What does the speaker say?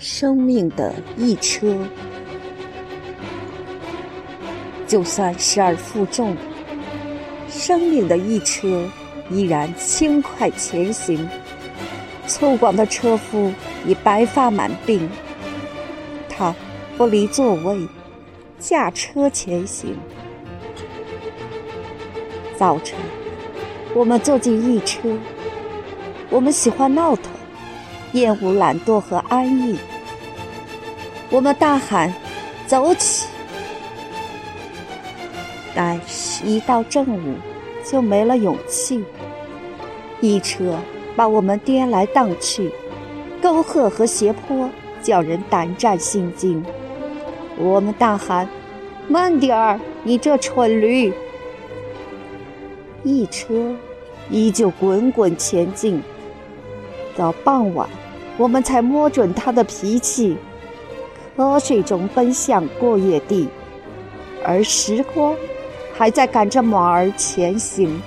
生命的一车，就算失而负重，生命的一车依然轻快前行。粗犷的车夫已白发满鬓，他不离座位，驾车前行。早晨，我们坐进一车，我们喜欢闹腾，厌恶懒惰和安逸。我们大喊：“走起！”但是，一到正午，就没了勇气。一车把我们颠来荡去，沟壑和斜坡叫人胆战心惊。我们大喊：“慢点儿，你这蠢驴！”一车依旧滚滚前进。到傍晚，我们才摸准他的脾气。瞌睡中奔向过夜地，而时光还在赶着马儿前行。